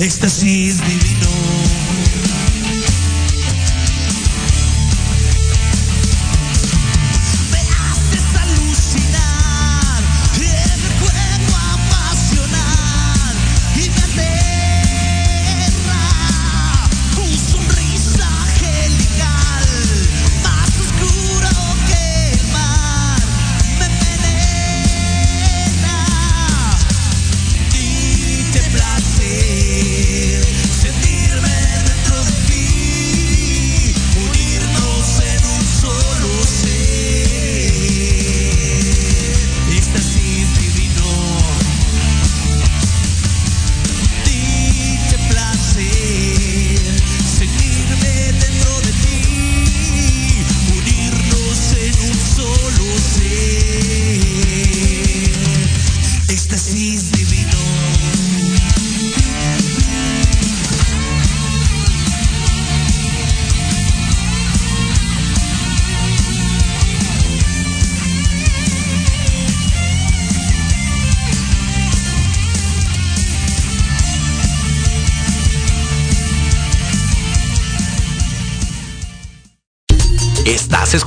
éxtasis divino.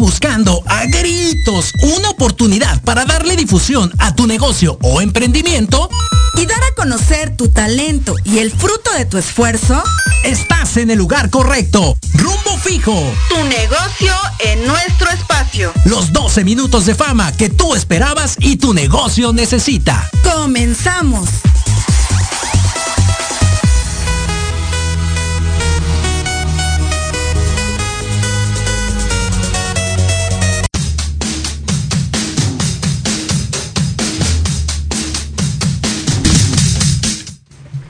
buscando a gritos una oportunidad para darle difusión a tu negocio o emprendimiento, y dar a conocer tu talento y el fruto de tu esfuerzo, estás en el lugar correcto. Rumbo fijo. tu negocio en nuestro espacio. Los 12 minutos de fama que tú esperabas y tu negocio necesita. Comenzamos.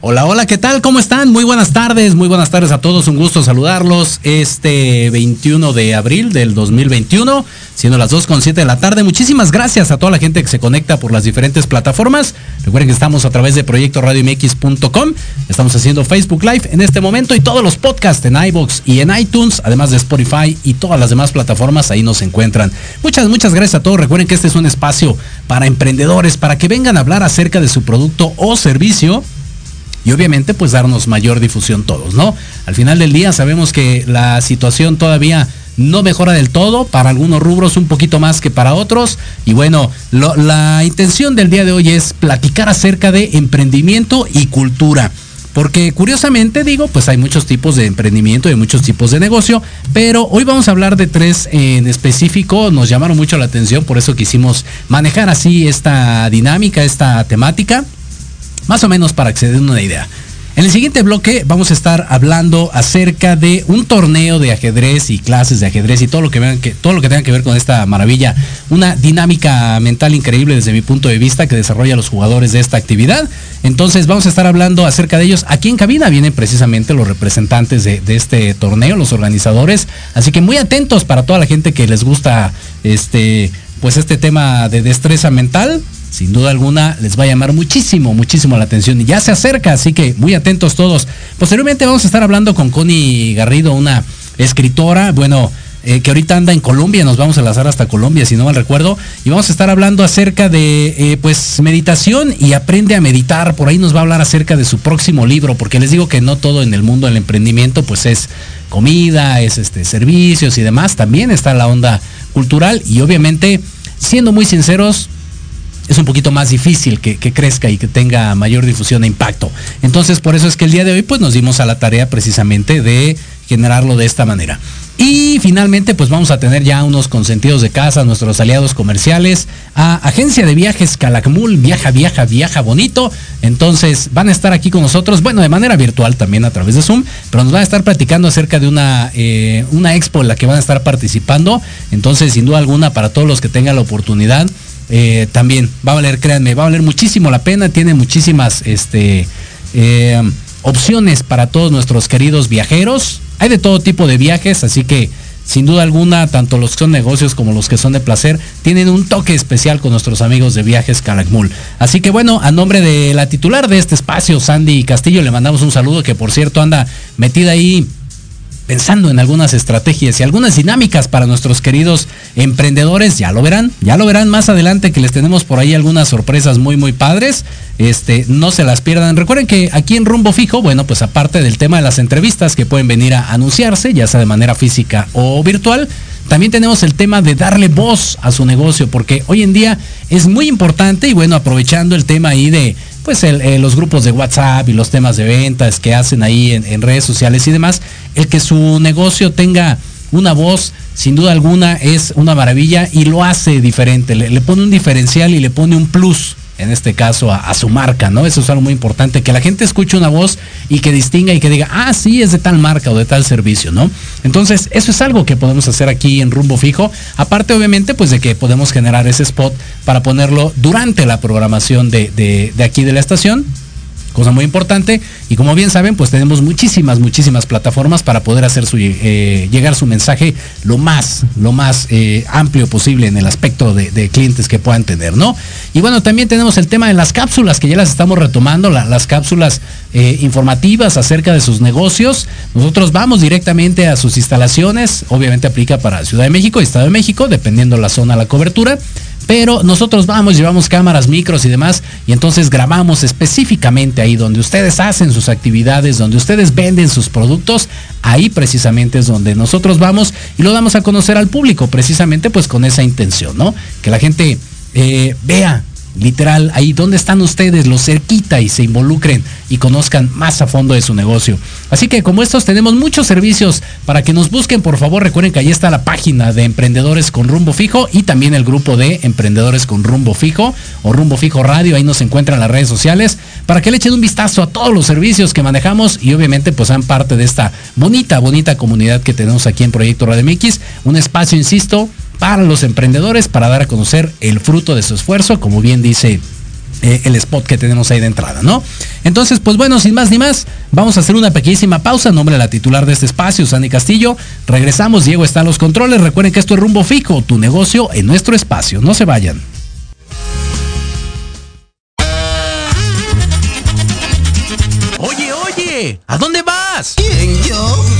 Hola, hola, ¿qué tal? ¿Cómo están? Muy buenas tardes, muy buenas tardes a todos, un gusto saludarlos este 21 de abril del 2021, siendo las 2 con 7 de la tarde. Muchísimas gracias a toda la gente que se conecta por las diferentes plataformas. Recuerden que estamos a través de proyecto radiomx.com, estamos haciendo Facebook Live en este momento y todos los podcasts en iBox y en iTunes, además de Spotify y todas las demás plataformas, ahí nos encuentran. Muchas, muchas gracias a todos. Recuerden que este es un espacio para emprendedores, para que vengan a hablar acerca de su producto o servicio y obviamente pues darnos mayor difusión todos, ¿no? Al final del día sabemos que la situación todavía no mejora del todo, para algunos rubros un poquito más que para otros. Y bueno, la intención del día de hoy es platicar acerca de emprendimiento y cultura. Porque curiosamente digo, pues hay muchos tipos de emprendimiento y muchos tipos de negocio, pero hoy vamos a hablar de tres en específico, nos llamaron mucho la atención, por eso quisimos manejar así esta dinámica, esta temática más o menos para que se den una idea. En el siguiente bloque vamos a estar hablando acerca de un torneo de ajedrez y clases de ajedrez y todo lo que vean que todo lo que tenga que ver con esta maravilla, una dinámica mental increíble desde mi punto de vista que desarrolla los jugadores de esta actividad. Entonces vamos a estar hablando acerca de ellos. Aquí en cabina vienen precisamente los representantes de, de este torneo, los organizadores. Así que muy atentos para toda la gente que les gusta este pues este tema de destreza mental sin duda alguna les va a llamar muchísimo, muchísimo la atención. Y ya se acerca, así que muy atentos todos. Posteriormente vamos a estar hablando con Connie Garrido, una escritora, bueno, eh, que ahorita anda en Colombia, nos vamos a lanzar hasta Colombia, si no mal recuerdo, y vamos a estar hablando acerca de, eh, pues, meditación y aprende a meditar, por ahí nos va a hablar acerca de su próximo libro, porque les digo que no todo en el mundo del emprendimiento, pues es comida, es este, servicios y demás, también está la onda cultural y obviamente, siendo muy sinceros, es un poquito más difícil que, crezca y que tenga mayor difusión e impacto. Entonces, por eso es que el día de hoy, pues nos dimos a la tarea precisamente de generarlo de esta manera. Y finalmente, pues vamos a tener ya unos consentidos de casa, nuestros aliados comerciales, a Agencia de Viajes Calakmul, viaja, viaja, viaja bonito. Entonces van a estar aquí con nosotros, bueno, de manera virtual también a través de Zoom, pero nos van a estar platicando acerca de una, eh, una expo en la que van a estar participando. Entonces, sin duda alguna, para todos los que tengan la oportunidad, eh, también va a valer, créanme, va a valer muchísimo la pena, tiene muchísimas este, eh, opciones para todos nuestros queridos viajeros. Hay de todo tipo de viajes, así que sin duda alguna, tanto los que son negocios como los que son de placer, tienen un toque especial con nuestros amigos de Viajes Calakmul. Así que bueno, a nombre de la titular de este espacio, Sandy Castillo, le mandamos un saludo que por cierto anda metida ahí pensando en algunas estrategias y algunas dinámicas para nuestros queridos emprendedores. Ya lo verán, ya lo verán más adelante que les tenemos por ahí algunas sorpresas muy muy padres. Este, no se las pierdan. Recuerden que aquí en Rumbo Fijo, bueno, pues aparte del tema de las entrevistas que pueden venir a anunciarse, ya sea de manera física o virtual, también tenemos el tema de darle voz a su negocio, porque hoy en día es muy importante y bueno, aprovechando el tema ahí de pues eh, los grupos de WhatsApp y los temas de ventas que hacen ahí en, redes sociales y demás, el que su negocio tenga una voz, sin duda alguna, es una maravilla y lo hace diferente, le pone un diferencial y le pone un plus en este caso a, su marca, ¿no? Eso es algo muy importante, que la gente escuche una voz y que distinga y que diga, ah, sí, es de tal marca o de tal servicio, ¿no? Entonces, eso es algo que podemos hacer aquí en rumbo fijo, aparte obviamente pues de que podemos generar ese spot para ponerlo durante la programación de, de aquí de la estación cosa muy importante. Y como bien saben, pues tenemos muchísimas, muchísimas plataformas para poder hacer eh, llegar su mensaje lo más, lo más eh, amplio posible en el aspecto de, clientes que puedan tener, ¿no? Y bueno, también tenemos el tema de las cápsulas, que ya las estamos retomando, las cápsulas eh, informativas acerca de sus negocios. Nosotros vamos directamente a sus instalaciones, obviamente aplica para Ciudad de México y Estado de México, dependiendo la zona, la cobertura pero nosotros vamos, llevamos cámaras, micros y demás, y entonces grabamos específicamente ahí donde ustedes hacen sus actividades, donde ustedes venden sus productos, ahí precisamente es donde nosotros vamos y lo damos a conocer al público, precisamente pues con esa intención, ¿no? Que la gente eh, vea literal, ahí donde están ustedes, los cerquita y se involucren y conozcan más a fondo de su negocio. Así que como estos tenemos muchos servicios para que nos busquen, por favor. Recuerden que ahí está la página de Emprendedores con Rumbo Fijo y también el grupo de Emprendedores con Rumbo Fijo o Rumbo Fijo Radio, ahí nos encuentran las redes sociales para que le echen un vistazo a todos los servicios que manejamos y obviamente pues sean parte de esta bonita, bonita comunidad que tenemos aquí en Proyecto Radio MX, un espacio, insisto, para los emprendedores para dar a conocer el fruto de su esfuerzo, como bien dice eh, el spot que tenemos ahí de entrada, ¿no? Entonces, pues bueno, sin más ni más, vamos a hacer una pequeñísima pausa. nombre de la titular de este espacio, Sandy Castillo. Regresamos, Diego está en los controles. Recuerden que esto es Rumbo Fijo, tu negocio en nuestro espacio. No se vayan. Oye, oye, ¿a dónde vas? ¿Quién, yo?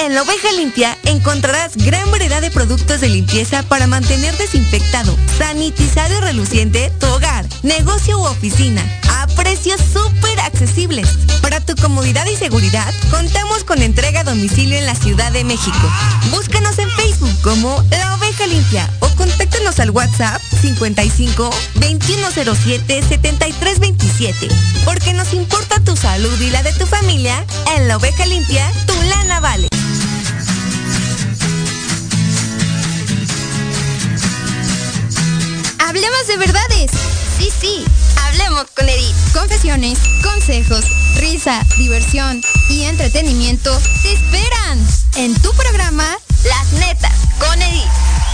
En la oveja limpia encontrarás gran variedad de productos de limpieza para mantener desinfectado, sanitizado y reluciente tu hogar, negocio u oficina a precios súper accesibles. Para tu comodidad y seguridad, contamos con entrega a domicilio en la Ciudad de México. Búscanos en Facebook como La Oveja Limpia o contáctanos al WhatsApp 55 2107 7327. Porque nos importa tu salud y la de tu familia, en La Oveja Limpia, tu lana vale. Hablemos de verdades. Sí, sí, hablemos con Edith. Confesiones, consejos, risa, diversión y entretenimiento te esperan en tu programa Las Netas con Edith.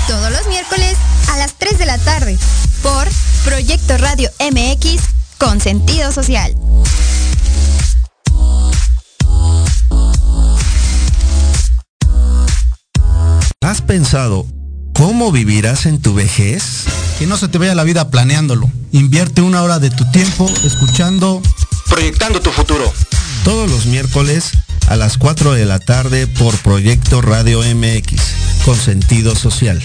Todos los miércoles a las 3 de la tarde por Proyecto Radio MX con sentido social. ¿Has pensado cómo vivirás en tu vejez? Que no se te vaya la vida planeándolo. Invierte una hora de tu tiempo escuchando Proyectando tu futuro. Todos los miércoles a las 4 de la tarde por Proyecto Radio MX, con sentido social.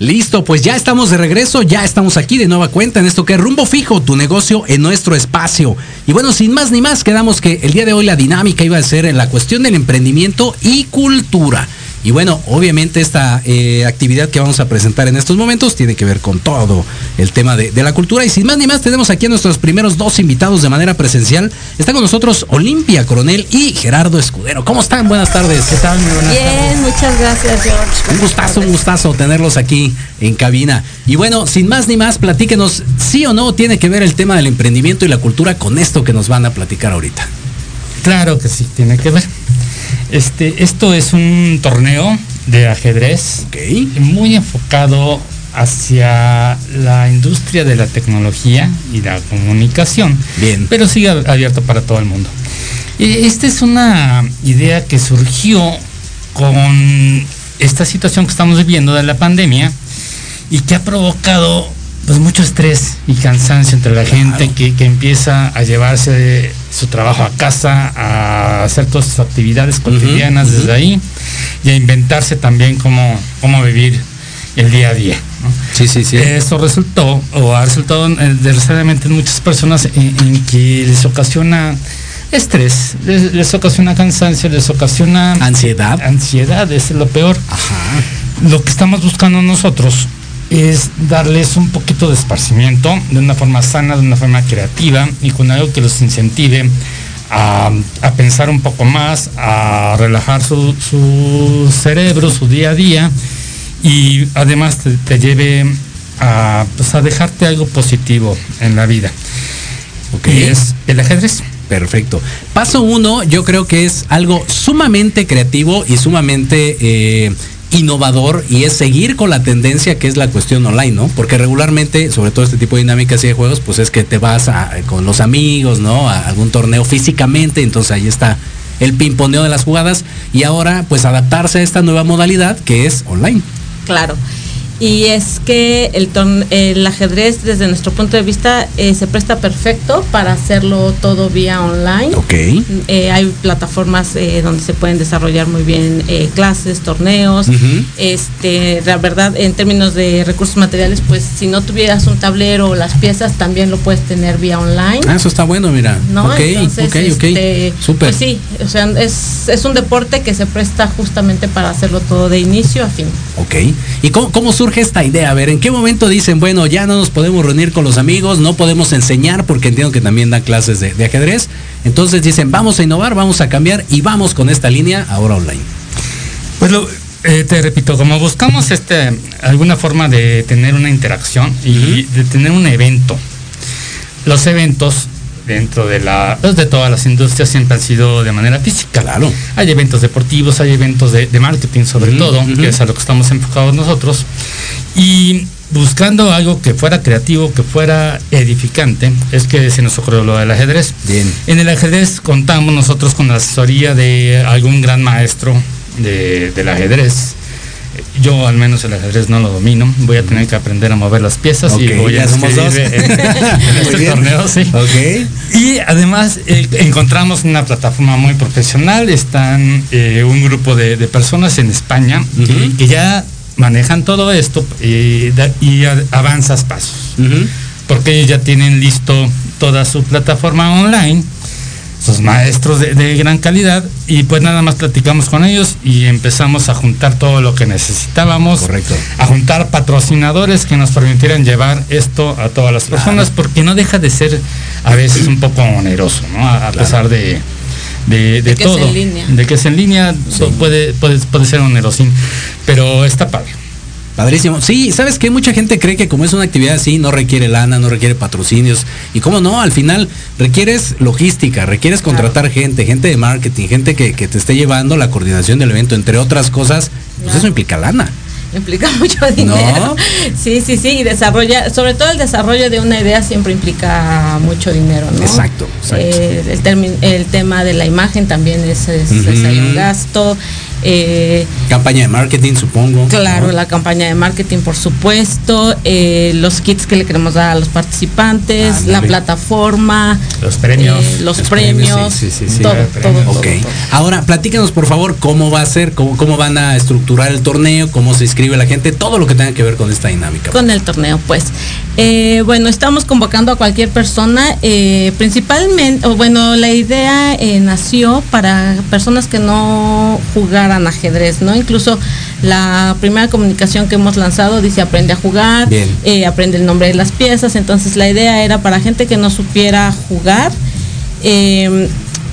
Listo, pues ya estamos de regreso, ya estamos aquí de nueva cuenta en esto que es Rumbo Fijo, tu negocio en nuestro espacio. Y bueno, sin más ni más, quedamos que el día de hoy la dinámica iba a ser en la cuestión del emprendimiento y cultura. Y bueno, obviamente esta eh, actividad que vamos a presentar en estos momentos tiene que ver con todo el tema de, la cultura. Y sin más ni más, tenemos aquí a nuestros primeros dos invitados de manera presencial. Está con nosotros Olimpia Coronel y Gerardo Escudero. ¿Cómo están? Buenas tardes. ¿Qué tal? Bien, muchas gracias, George. Un gustazo, un gustazo tenerlos aquí en cabina. Y bueno, sin más ni más, platíquenos, sí o no tiene que ver el tema del emprendimiento y la cultura con esto que nos van a platicar ahorita. Claro que sí, tiene que ver. Este, esto es un torneo de ajedrez muy enfocado hacia la industria de la tecnología y la comunicación. Bien. Pero sigue abierto para todo el mundo. Esta es una idea que surgió con esta situación que estamos viviendo de la pandemia y que ha provocado pues mucho estrés y cansancio entre la gente que, empieza a llevarse su trabajo a casa, a hacer todas sus actividades cotidianas desde ahí y a inventarse también cómo, cómo vivir el día a día. Sí, sí, sí. Eso resultó, o ha resultado eh, desgraciadamente en muchas personas en, que les ocasiona estrés, les, ocasiona cansancio, les ocasiona ansiedad. Ansiedad, es lo peor. Lo que estamos buscando nosotros es darles un poquito de esparcimiento de una forma sana, de una forma creativa y con algo que los incentive a, pensar un poco más, a relajar su, cerebro, su día a día y además te, lleve a, pues, a dejarte algo positivo en la vida. Okay. es el ajedrez. Perfecto. Paso uno, yo creo que es algo sumamente creativo y sumamente eh, innovador y es seguir con la tendencia que es la cuestión online, ¿no? Porque regularmente, sobre todo este tipo de dinámicas y de juegos, pues es que te vas con los amigos, ¿no? A algún torneo físicamente, entonces ahí está el pimponeo de las jugadas y ahora pues adaptarse a esta nueva modalidad que es online. Claro y es que el, el ajedrez desde nuestro punto de vista eh, se presta perfecto para hacerlo todo vía online. Ok. Eh, hay plataformas eh, donde se pueden desarrollar muy bien clases, torneos. Este, la verdad, en términos de recursos materiales, pues si no tuvieras un tablero o las piezas, también lo puedes tener vía online. Ah, eso está bueno, mira. ¿No? Ok, ok, este, Súper. Pues sí, o sea, es, es, un deporte que se presta justamente para hacerlo todo de inicio a fin. Ok. ¿Y cómo, cómo surge esta idea? A ver, ¿en qué momento dicen, bueno, ya no nos podemos reunir con los amigos, no podemos enseñar, porque entiendo que también dan clases de, ajedrez? Entonces dicen, vamos a innovar, vamos a cambiar y vamos con esta línea ahora online. Pues eh, te repito, como buscamos este, alguna forma de tener una interacción y de tener un evento, los eventos dentro de la pues, de todas las industrias siempre han sido de manera física. Claro. Hay eventos deportivos, hay eventos de, marketing sobre todo, que es a lo que estamos enfocados nosotros. Y buscando algo que fuera creativo, que fuera edificante, es que se nos ocurrió lo del ajedrez. Bien. En el ajedrez contamos nosotros con la asesoría de algún gran maestro del ajedrez yo al menos el ajedrez no lo domino. Voy a tener que aprender a mover las piezas y voy a somos dos. en, este torneo, sí. Y además eh, encontramos una plataforma muy profesional. Están eh, un grupo de, personas en España que, ya manejan todo esto y, avanzas pasos. Porque ellos ya tienen listo toda su plataforma online sus maestros de, gran calidad y pues nada más platicamos con ellos y empezamos a juntar todo lo que necesitábamos. Correcto. A juntar patrocinadores que nos permitieran llevar esto a todas las personas porque no deja de ser a veces un poco oneroso, ¿no? A, pesar de, de, de, todo. De que es en línea, puede, puede, puede ser onerosín, pero está padre. Padrísimo. Sí, ¿sabes que Mucha gente cree que como es una actividad así, no requiere lana, no requiere patrocinios. Y cómo no, al final requieres logística, requieres contratar gente, gente de marketing, gente que, te esté llevando la coordinación del evento, entre otras cosas. Pues eso implica lana implica mucho dinero. Sí, sí, sí, y desarrolla, sobre todo el desarrollo de una idea siempre implica mucho dinero, ¿no? Exacto. Eh, el, tema de la imagen también es, es, un gasto. Eh, campaña de marketing, supongo. Claro, la campaña de marketing, por supuesto, eh, los kits que le queremos dar a los participantes, la plataforma, los premios, eh, los, premios, sí, sí, sí, todo, todo, Ahora, platícanos por favor cómo va a ser, cómo, cómo van a estructurar el torneo, cómo se inscribe la gente, todo lo que tenga que ver con esta dinámica. Con el torneo, pues. bueno, estamos convocando a cualquier persona, principalmente, o bueno, la idea nació para personas que no jugaron ajedrez, ¿no? Incluso la primera comunicación que hemos lanzado dice aprende a jugar, eh, aprende el nombre de las piezas, entonces la idea era para gente que no supiera jugar. Eh,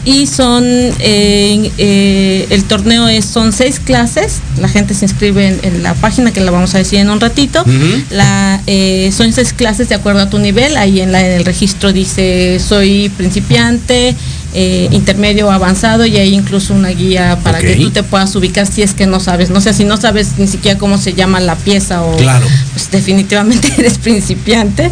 y son eh, eh, el torneo es son seis clases. La gente se inscribe en, la página que la vamos a decir en un ratito. La, eh, son seis clases de acuerdo a tu nivel. Ahí en, la, en el registro dice soy principiante intermedio o avanzado y hay incluso una guía para que tú te puedas ubicar si es que no sabes no sé si no sabes ni siquiera cómo se llama la pieza o claro. pues definitivamente eres principiante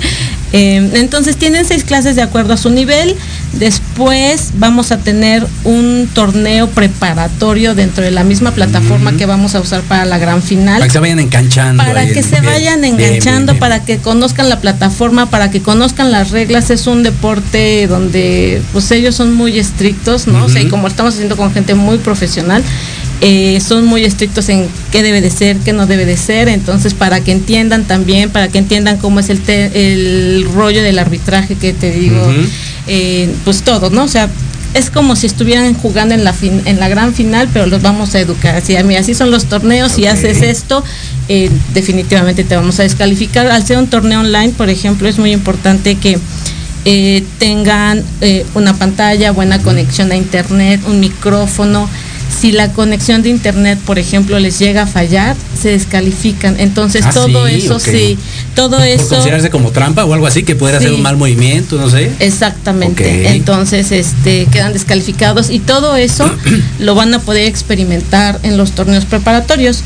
entonces tienen seis clases de acuerdo a su nivel después vamos a tener un torneo preparatorio dentro de la misma plataforma que vamos a usar para la gran final. Para que se vayan enganchando. Para que se vayan enganchando, para que conozcan la plataforma, para que conozcan las reglas. Es un deporte donde pues ellos son muy estrictos, ¿no? O sea, y como estamos haciendo con gente muy profesional, eh, son muy estrictos en qué debe de ser, qué no debe de ser, entonces para que entiendan también, para que entiendan cómo es el, el rollo del arbitraje que te digo, eh, pues todo, ¿no? O sea, es como si estuvieran jugando en la fin, en la gran final, pero los vamos a educar. Así, así son los torneos, si haces esto, eh, definitivamente te vamos a descalificar. Al ser un torneo online, por ejemplo, es muy importante que eh, tengan una pantalla, buena conexión a internet, un micrófono, si la conexión de internet, por ejemplo, les llega a fallar, se descalifican. Entonces ah, todo eso sí, todo eso. considerarse como trampa o algo así que pudiera hacer un mal movimiento, no sé. Exactamente. Entonces, este, quedan descalificados y todo eso lo van a poder experimentar en los torneos preparatorios.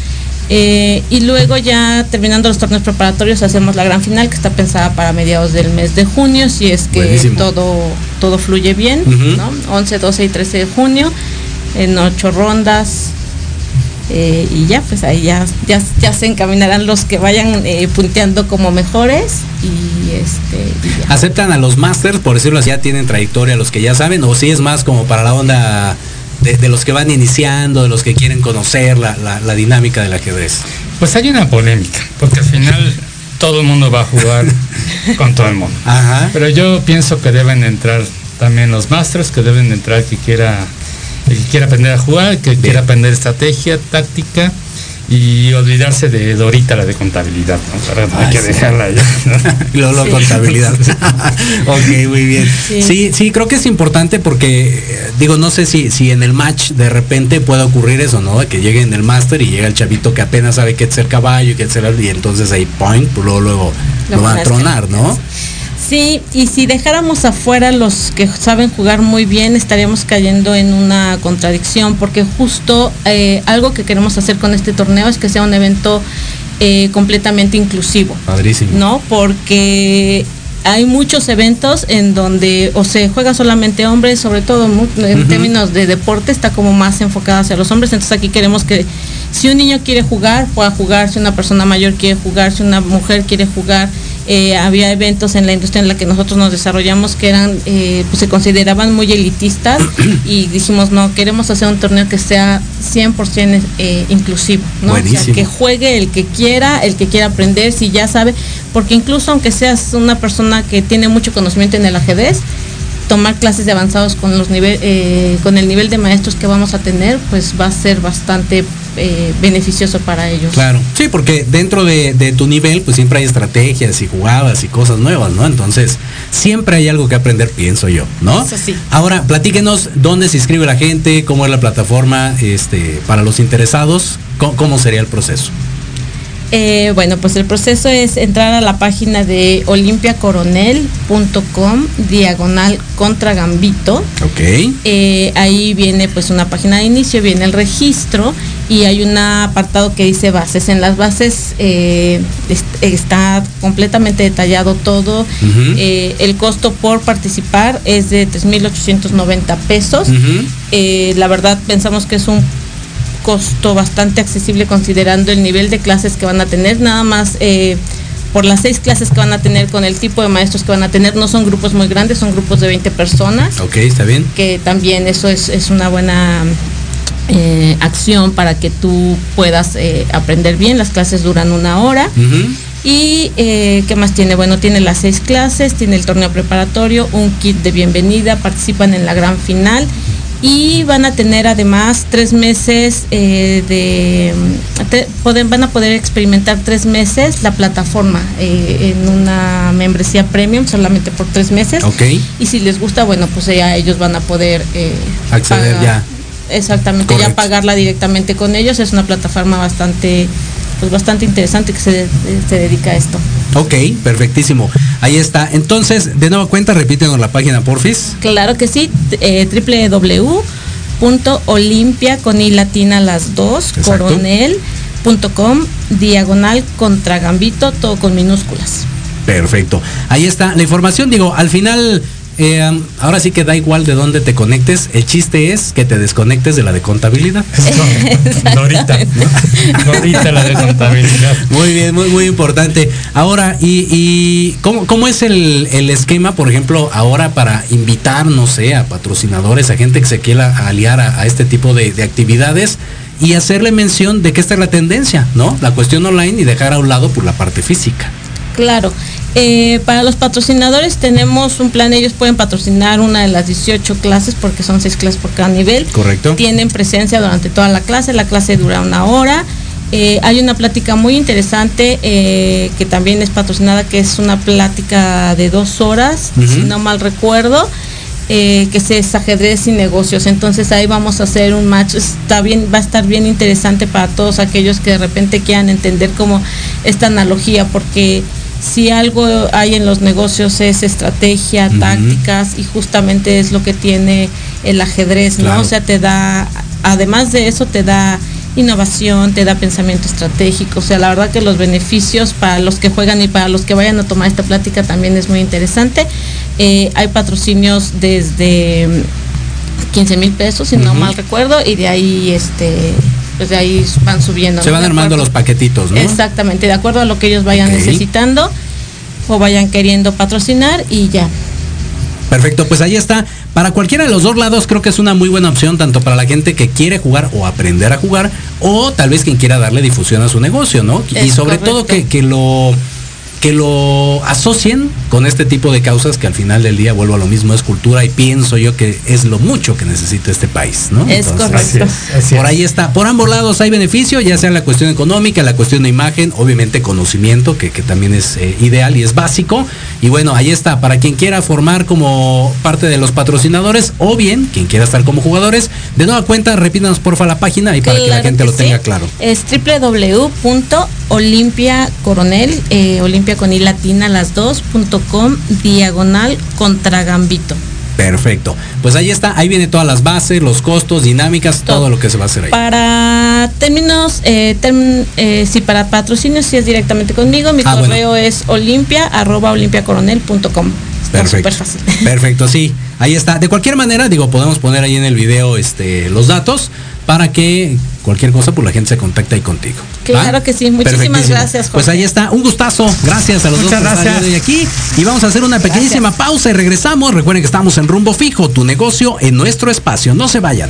Eh, y luego ya terminando los torneos preparatorios hacemos la gran final que está pensada para mediados del mes de junio, si es que todo, todo fluye bien, ¿no? 11, 12 y 13 de junio en ocho rondas. Eh, y ya, pues ahí ya, ya, se encaminarán los que vayan eh, punteando como mejores y este aceptan a los masters por decirlo así ya tienen trayectoria los que ya saben o si es más como para la onda de, los que van iniciando de los que quieren conocer la, la, dinámica del ajedrez pues hay una polémica porque al final todo el mundo va a jugar con todo el mundo. Pero yo pienso que deben entrar también los masters que deben entrar que quiera que quiera aprender a jugar, el que quiera aprender estrategia, táctica y olvidarse de Dorita, la de contabilidad, ¿no? hay que dejarla ya. ¿no? contabilidad. ok, muy bien. Sí. sí. creo que es importante porque, eh, digo, no sé si, si en el match de repente puede ocurrir eso, ¿no? Que llegue en el máster y llega el chavito que apenas sabe qué es ser caballo y qué es ser y entonces ahí point, pues luego, luego lo, va a tronar, ¿no? Sí, y si dejáramos afuera los que saben jugar muy bien, estaríamos cayendo en una contradicción, porque justo eh, algo que queremos hacer con este torneo es que sea un evento eh, completamente inclusivo. Padrísimo. ¿No? Porque hay muchos eventos en donde o se juega solamente hombres, sobre todo en términos de deporte está como más enfocado hacia los hombres, entonces aquí queremos que si un niño quiere jugar, pueda jugar, si una persona mayor quiere jugar, si una mujer quiere jugar, eh, había eventos en la industria en la que nosotros nos desarrollamos que eran, eh, pues se consideraban muy elitistas y dijimos, no, queremos hacer un torneo que sea 100% eh, inclusivo, ¿no? que juegue el que quiera, el que quiera aprender, si ya sabe, porque incluso aunque seas una persona que tiene mucho conocimiento en el ajedrez, tomar clases de avanzados con los nivel, con el nivel de maestros que vamos a tener, pues va a ser bastante eh, beneficioso para ellos. Claro, sí, porque dentro de, tu nivel pues siempre hay estrategias y jugadas y cosas nuevas, ¿no? Entonces siempre hay algo que aprender, pienso yo, ¿no? Ahora, platíquenos dónde se inscribe la gente, cómo es la plataforma este, para los interesados, cómo sería el proceso. Eh, bueno, pues el proceso es entrar a la página de olimpiacoronel.com diagonal contra Gambito. Ok. Eh, ahí viene pues una página de inicio, viene el registro y hay un apartado que dice bases. En las bases eh, está completamente detallado todo. el costo por participar es de 3.890 pesos. la verdad pensamos que es un costo bastante accesible considerando el nivel de clases que van a tener, nada más eh, por las seis clases que van a tener con el tipo de maestros que van a tener, no son grupos muy grandes, son grupos de 20 personas. Ok, está bien. Que también eso es, una buena eh, acción para que tú puedas eh, aprender bien, las clases duran una hora. Y eh, qué más tiene? Bueno, tiene las seis clases, tiene el torneo preparatorio, un kit de bienvenida, participan en la gran final y van a tener además tres meses eh, de van a poder experimentar tres meses la plataforma eh, en una membresía premium solamente por tres meses okay. y si les gusta bueno pues ya ellos van a poder eh, acceder ya exactamente ya pagarla directamente con ellos es una plataforma bastante pues bastante interesante que se, se dedica a esto Ok, perfectísimo. Ahí está. Entonces, de nueva cuenta, repítenos la página, porfis. Claro que sí, eh, www.olimpia con i latina las dos, coronel.com, diagonal contra gambito, todo con minúsculas. Perfecto. Ahí está la información. Digo, al final eh, ahora sí que da igual de dónde te conectes. El chiste es que te desconectes de la de contabilidad. Ahorita. Ahorita la de contabilidad. Muy bien, muy, muy importante. Ahora, ¿y, cómo, es el, esquema, por ejemplo, ahora para invitar, no sé, a patrocinadores, a gente que se quiera aliar a, este tipo de, de actividades? y hacerle mención de que esta es la tendencia, ¿no? La cuestión online y dejar a un lado por la parte física. Claro, eh, para los patrocinadores tenemos un plan, ellos pueden patrocinar una de las 18 clases porque son 6 clases por cada nivel. Correcto. Tienen presencia durante toda la clase, la clase dura una hora. Eh, hay una plática muy interesante eh, que también es patrocinada, que es una plática de dos horas, si no mal recuerdo. que es ajedrez y negocios. Entonces ahí vamos a hacer un match. Está bien, va a estar bien interesante para todos aquellos que de repente quieran entender como esta analogía, porque si algo hay en los negocios es estrategia, tácticas y justamente es lo que tiene el ajedrez, ¿no? O sea, te da, además de eso, te da innovación, te da pensamiento estratégico. O sea, la verdad que los beneficios para los que juegan y para los que vayan a tomar esta plática también es muy interesante. Eh, hay patrocinios desde 15 mil pesos, si no mal recuerdo, y de ahí este pues de ahí van subiendo. Se van armando los paquetitos, ¿no? Exactamente, de acuerdo a lo que ellos vayan necesitando o vayan queriendo patrocinar y ya. Perfecto, pues ahí está. Para cualquiera de los dos lados creo que es una muy buena opción, tanto para la gente que quiere jugar o aprender a jugar, o tal vez quien quiera darle difusión a su negocio, ¿no? y sobre todo que, que lo que lo asocien con este tipo de causas que al final del día vuelvo a lo mismo es cultura y pienso yo que es lo mucho que necesita este país, ¿no? Es correcto. por ahí está. Por ambos lados hay beneficio, ya sea la cuestión económica, la cuestión de imagen, obviamente conocimiento, que, también es eh, ideal y es básico. Y bueno, ahí está. Para quien quiera formar como parte de los patrocinadores o bien quien quiera estar como jugadores, de nueva cuenta, repítanos porfa la página y para que la gente lo tenga claro. Es www.olimpiacoronel, eh, Olimpia con i latina las dos, com diagonal contra Gambito. Perfecto. Pues ahí está, ahí viene todas las bases, los costos, dinámicas, todo, lo que se va a hacer ahí. Para términos, eh, eh, si para patrocinios, si es directamente conmigo, mi ah, correo es olimpia arroba olimpiacoronel.com. Perfecto. Fácil. Perfecto, sí. Ahí está. De cualquier manera, digo, podemos poner ahí en el video este, los datos para que cualquier cosa, pues la gente se contacte ahí contigo. Claro que sí, muchísimas gracias. Pues ahí está, un gustazo. Gracias a los Muchas dos gracias. de aquí. Y vamos a hacer una pequeñísima pausa y regresamos. Recuerden que estamos en rumbo fijo, tu negocio en nuestro espacio. No se vayan.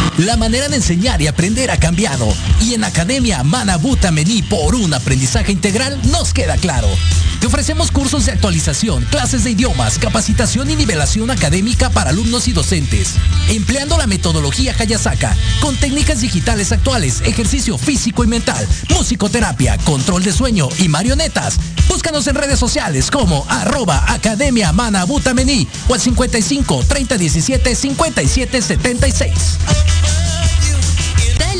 La manera de enseñar y aprender ha cambiado y en Academia Manabuta Mení por un aprendizaje integral nos queda claro. Te ofrecemos cursos de actualización, clases de idiomas, capacitación y nivelación académica para alumnos y docentes, empleando la metodología Hayasaka con técnicas digitales actuales, ejercicio físico y mental, musicoterapia, control de sueño y marionetas. Búscanos en redes sociales como arroba Academia Manabuta Mení o al 55 30 17 57 76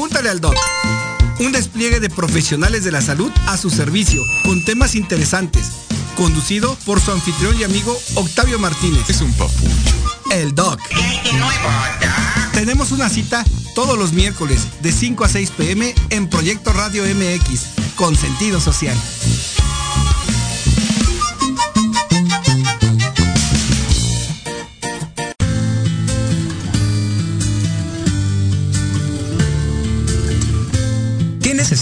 Pregúntale al doc. Un despliegue de profesionales de la salud a su servicio, con temas interesantes. Conducido por su anfitrión y amigo Octavio Martínez. Es un papucho. El doc. Tenemos una cita todos los miércoles de 5 a 6 pm en Proyecto Radio MX, con sentido social.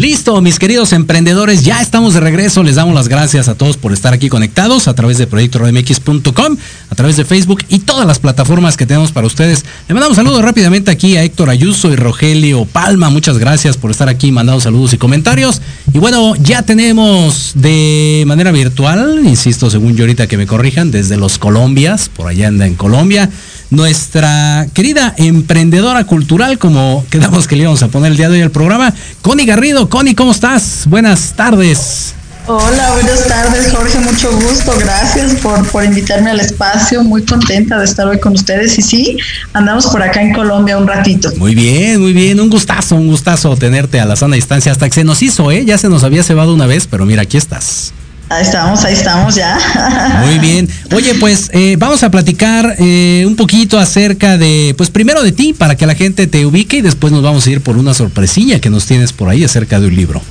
Listo, mis queridos emprendedores, ya estamos de regreso. Les damos las gracias a todos por estar aquí conectados a través de proyectormx.com, a través de Facebook y todas las plataformas que tenemos para ustedes. Le mandamos saludos rápidamente aquí a Héctor Ayuso y Rogelio Palma. Muchas gracias por estar aquí mandando saludos y comentarios. Y bueno, ya tenemos de manera virtual, insisto, según yo ahorita que me corrijan, desde los Colombias, por allá anda en Colombia nuestra querida emprendedora cultural, como quedamos que le íbamos a poner el día de hoy al programa, Connie Garrido. Connie, ¿cómo estás? Buenas tardes. Hola, buenas tardes, Jorge. Mucho gusto. Gracias por, por invitarme al espacio. Muy contenta de estar hoy con ustedes. Y sí, andamos por acá en Colombia un ratito. Muy bien, muy bien. Un gustazo, un gustazo tenerte a la sana distancia. Hasta que se nos hizo, ¿eh? Ya se nos había cebado una vez, pero mira, aquí estás. Ahí estamos, ahí estamos ya. Muy bien. Oye, pues eh, vamos a platicar eh, un poquito acerca de, pues primero de ti, para que la gente te ubique y después nos vamos a ir por una sorpresilla que nos tienes por ahí acerca de un libro.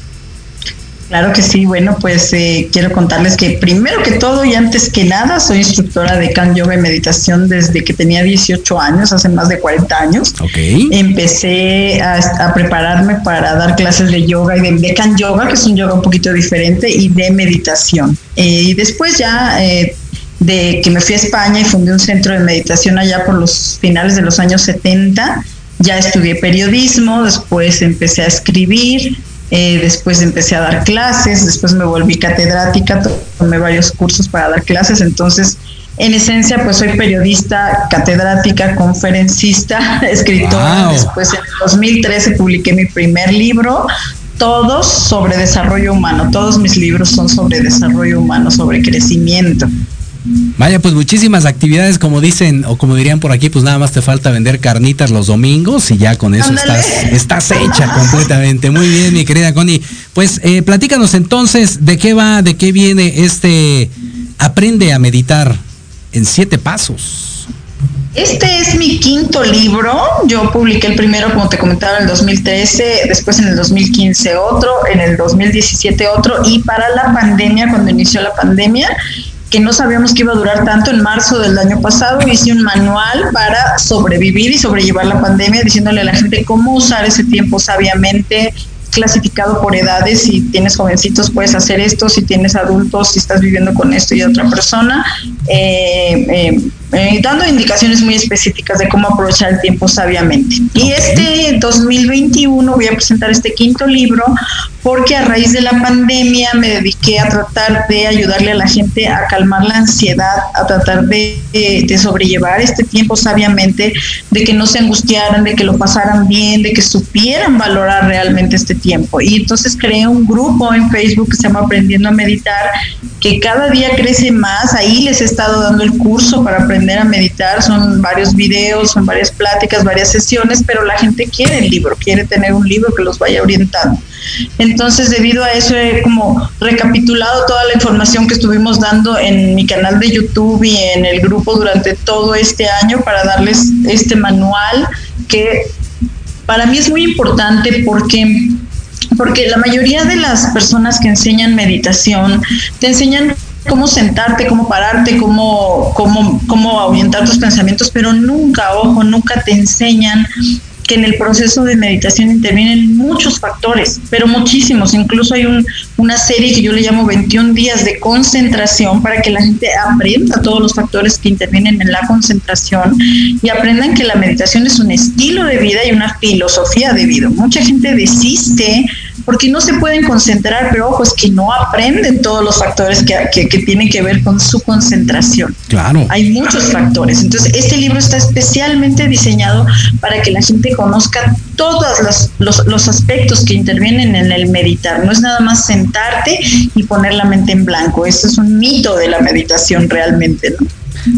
Claro que sí, bueno, pues eh, quiero contarles que primero que todo y antes que nada soy instructora de Kan Yoga y Meditación desde que tenía 18 años, hace más de 40 años. Ok. Empecé a, a prepararme para dar clases de yoga y de, de Kan Yoga, que es un yoga un poquito diferente, y de meditación. Eh, y después ya eh, de que me fui a España y fundé un centro de meditación allá por los finales de los años 70, ya estudié periodismo, después empecé a escribir, eh, después empecé a dar clases, después me volví catedrática, tomé varios cursos para dar clases, entonces en esencia pues soy periodista, catedrática, conferencista, escritora, Wow. después en el 2013 publiqué mi primer libro, todos sobre desarrollo humano, todos mis libros son sobre desarrollo humano, sobre crecimiento. Vaya, pues muchísimas actividades, como dicen, o como dirían por aquí, pues nada más te falta vender carnitas los domingos y ya con eso estás, estás hecha completamente. Muy bien, mi querida Connie. Pues eh, platícanos entonces de qué va, de qué viene este Aprende a meditar en siete pasos. Este es mi quinto libro. Yo publiqué el primero, como te comentaba, en el 2013, después en el 2015 otro, en el 2017 otro, y para la pandemia, cuando inició la pandemia, que no sabíamos que iba a durar tanto, en marzo del año pasado hice un manual para sobrevivir y sobrellevar la pandemia, diciéndole a la gente cómo usar ese tiempo sabiamente clasificado por edades, si tienes jovencitos puedes hacer esto, si tienes adultos, si estás viviendo con esto y otra persona, eh, eh, eh, dando indicaciones muy específicas de cómo aprovechar el tiempo sabiamente. Y este 2021 voy a presentar este quinto libro porque a raíz de la pandemia me dediqué a tratar de ayudarle a la gente a calmar la ansiedad, a tratar de, de- de sobrellevar este tiempo sabiamente, de que no se angustiaran, de que lo pasaran bien, de que supieran valorar realmente este tiempo. Y entonces creé un grupo en Facebook que se llama Aprendiendo a Meditar, que cada día crece más. Ahí les he estado dando el curso para aprender aprender a meditar, son varios videos, son varias pláticas, varias sesiones, pero la gente quiere el libro, quiere tener un libro que los vaya orientando. Entonces, debido a eso, he como recapitulado toda la información que estuvimos dando en mi canal de YouTube y en el grupo durante todo este año para darles este manual que para mí es muy importante porque porque la mayoría de las personas que enseñan meditación te enseñan cómo sentarte, cómo pararte, cómo, cómo, cómo orientar tus pensamientos, pero nunca, ojo, nunca te enseñan que en el proceso de meditación intervienen muchos factores, pero muchísimos. Incluso hay una serie que yo le llamo 21 días de concentración para que la gente aprenda todos los factores que intervienen en la concentración y aprendan que la meditación es un estilo de vida y una filosofía de vida. Mucha gente desiste porque no se pueden concentrar, pero ojo, es que no aprenden todos los factores que, que, tienen que ver con su concentración. Claro. Hay muchos factores. Entonces, este libro está especialmente diseñado para que la gente conozca todos los, los, los aspectos que intervienen en el meditar. No es nada más sentarte y poner la mente en blanco. Eso es un mito de la meditación realmente, ¿no?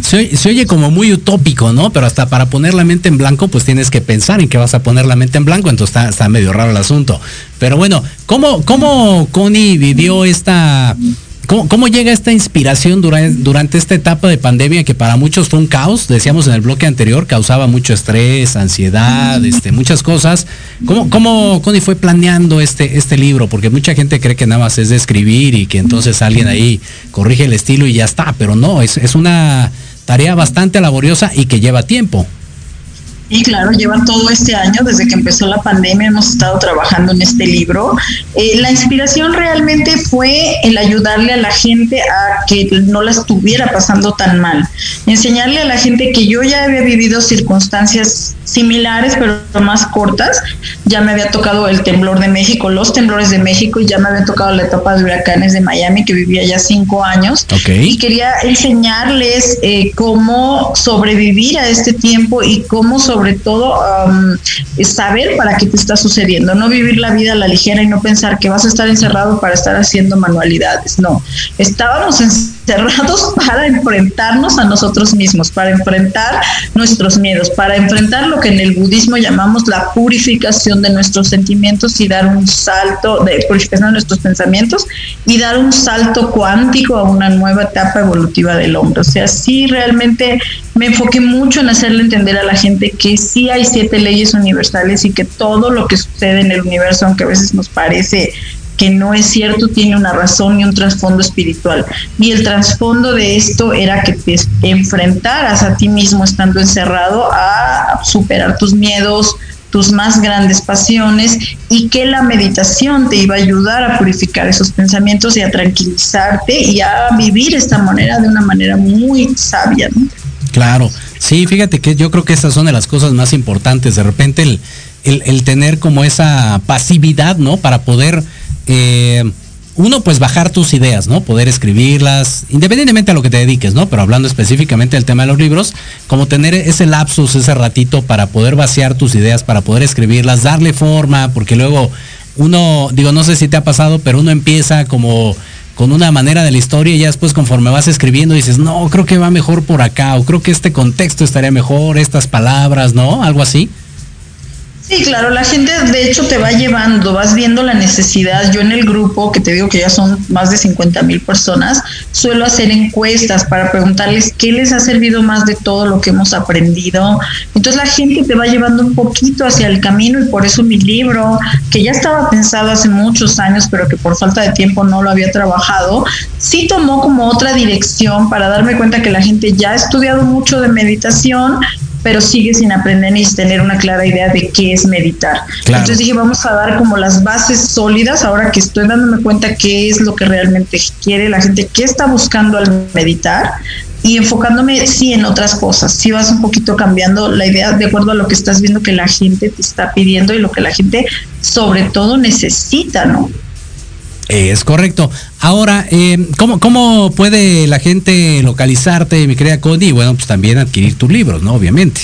Se, oye como muy utópico, ¿no? Pero hasta para poner la mente en blanco, pues tienes que pensar en que vas a poner la mente en blanco, entonces está, está medio raro el asunto. Pero bueno, ¿cómo, cómo Connie vivió esta ¿Cómo, llega esta inspiración durante, esta etapa de pandemia que para muchos fue un caos? Decíamos en el bloque anterior, causaba mucho estrés, ansiedad, este, muchas cosas. ¿Cómo, cómo Connie fue planeando este, este libro? Porque mucha gente cree que nada más es de escribir y que entonces alguien ahí corrige el estilo y ya está, pero no, es, es una tarea bastante laboriosa y que lleva tiempo. Y claro, lleva todo este año, desde que empezó la pandemia, hemos estado trabajando en este libro. Eh, la inspiración realmente fue el ayudarle a la gente a que no la estuviera pasando tan mal. Enseñarle a la gente que yo ya había vivido circunstancias similares, pero más cortas. Ya me había tocado el temblor de México, los temblores de México, y ya me había tocado la etapa de huracanes de Miami, que vivía ya cinco años. Y quería enseñarles eh, cómo sobrevivir a este tiempo y cómo sobrevivir sobre todo saber para qué te está sucediendo, no vivir la vida a la ligera y no pensar que vas a estar encerrado para estar haciendo manualidades, no, estábamos encerrados para enfrentarnos a nosotros mismos, para enfrentar nuestros miedos, para enfrentar lo que en el budismo llamamos la purificación de nuestros sentimientos y dar un salto de purificación de nuestros pensamientos y dar un salto cuántico a una nueva etapa evolutiva del hombre. O sea, sí realmente me enfoqué mucho en hacerle entender a la gente que sí hay siete leyes universales y que todo lo que sucede en el universo, aunque a veces nos parece que no es cierto, tiene una razón y un trasfondo espiritual. Y el trasfondo de esto era que te enfrentaras a ti mismo estando encerrado a superar tus miedos, tus más grandes pasiones y que la meditación te iba a ayudar a purificar esos pensamientos y a tranquilizarte y a vivir esta manera de una manera muy sabia. Claro, sí, fíjate que yo creo que esas son de las cosas más importantes. De repente el, el, tener como esa pasividad, ¿no? Para poder, eh, uno, pues bajar tus ideas, ¿no? Poder escribirlas, independientemente a lo que te dediques, ¿no? Pero hablando específicamente del tema de los libros, como tener ese lapsus, ese ratito para poder vaciar tus ideas, para poder escribirlas, darle forma, porque luego uno, digo, no sé si te ha pasado, pero uno empieza como con una manera de la historia y ya después conforme vas escribiendo dices, no, creo que va mejor por acá, o creo que este contexto estaría mejor, estas palabras, ¿no? Algo así. Sí, claro, la gente de hecho te va llevando, vas viendo la necesidad. Yo en el grupo, que te digo que ya son más de 50 mil personas, suelo hacer encuestas para preguntarles qué les ha servido más de todo lo que hemos aprendido. Entonces la gente te va llevando un poquito hacia el camino y por eso mi libro, que ya estaba pensado hace muchos años, pero que por falta de tiempo no lo había trabajado, sí tomó como otra dirección para darme cuenta que la gente ya ha estudiado mucho de meditación, pero sigue sin aprender ni tener una clara idea de qué es meditar. Entonces dije, vamos a dar como las bases sólidas, ahora que estoy dándome cuenta qué es lo que realmente quiere la gente, qué está buscando al meditar y enfocándome sí en otras cosas, si vas un poquito cambiando la idea de acuerdo a lo que estás viendo que la gente te está pidiendo y lo que la gente sobre todo necesita, ¿no? Es correcto. Ahora, eh, ¿cómo, puede la gente localizarte, mi querida Cody? Y bueno, pues también adquirir tus libros, ¿no? Obviamente.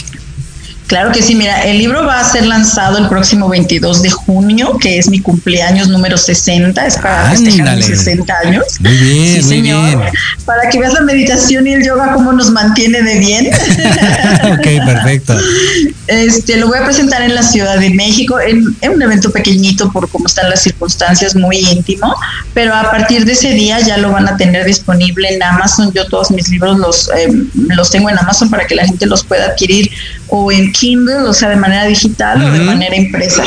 Claro que sí, mira, el libro va a ser lanzado el próximo 22 de junio, que es mi cumpleaños número 60, es para festejar mis 60 años. Muy bien, sí, muy señor. bien. Para que veas la meditación y el yoga cómo nos mantiene de bien. ok, perfecto. Este, lo voy a presentar en la Ciudad de México, en, en un evento pequeñito por cómo están las circunstancias, muy íntimo, pero a partir de ese día ya lo van a tener disponible en Amazon. Yo todos mis libros los, eh, los tengo en Amazon para que la gente los pueda adquirir o en Kindle, o sea, de manera digital o de manera impresa.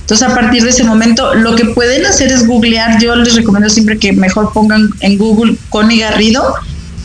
Entonces, a partir de ese momento, lo que pueden hacer es googlear. Yo les recomiendo siempre que mejor pongan en Google Connie Garrido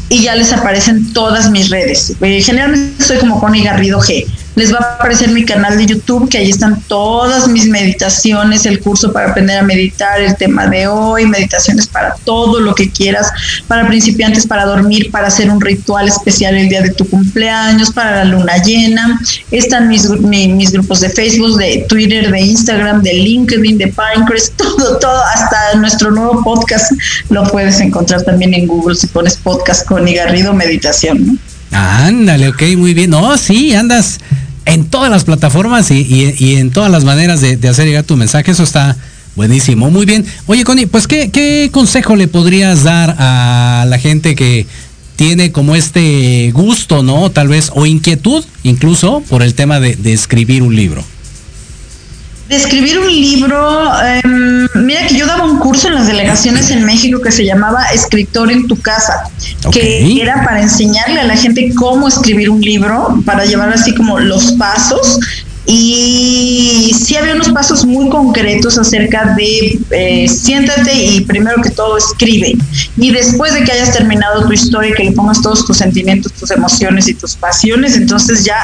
y ya les aparecen todas mis redes. Eh, generalmente soy como Connie Garrido G. Les va a aparecer mi canal de YouTube, que ahí están todas mis meditaciones, el curso para aprender a meditar, el tema de hoy, meditaciones para todo lo que quieras, para principiantes, para dormir, para hacer un ritual especial el día de tu cumpleaños, para la luna llena. Están mis, mi- mis grupos de Facebook, de Twitter, de Instagram, de LinkedIn, de Pinecrest, todo, todo, hasta nuestro nuevo podcast lo puedes encontrar también en Google si pones podcast con Garrido Meditación. ¿no? Ándale, ok, muy bien. No, sí, andas en todas las plataformas y, y- en todas las maneras de, hacer llegar tu mensaje. Eso está buenísimo, muy bien. Oye, Connie, pues ¿qué, consejo le podrías dar a la gente que tiene como este gusto, ¿no? Tal vez, o inquietud, incluso, por el tema de escribir un libro. De escribir un libro, em, mira que yo daba un curso en las delegaciones en México que se llamaba Escritor en tu casa, que era para enseñarle a la gente cómo escribir un libro, para llevar así como los pasos. Y sí había unos pasos muy concretos acerca de eh, siéntate y primero que todo escribe. Y después de que hayas terminado tu historia, que le pongas todos tus sentimientos, tus emociones y tus pasiones, entonces ya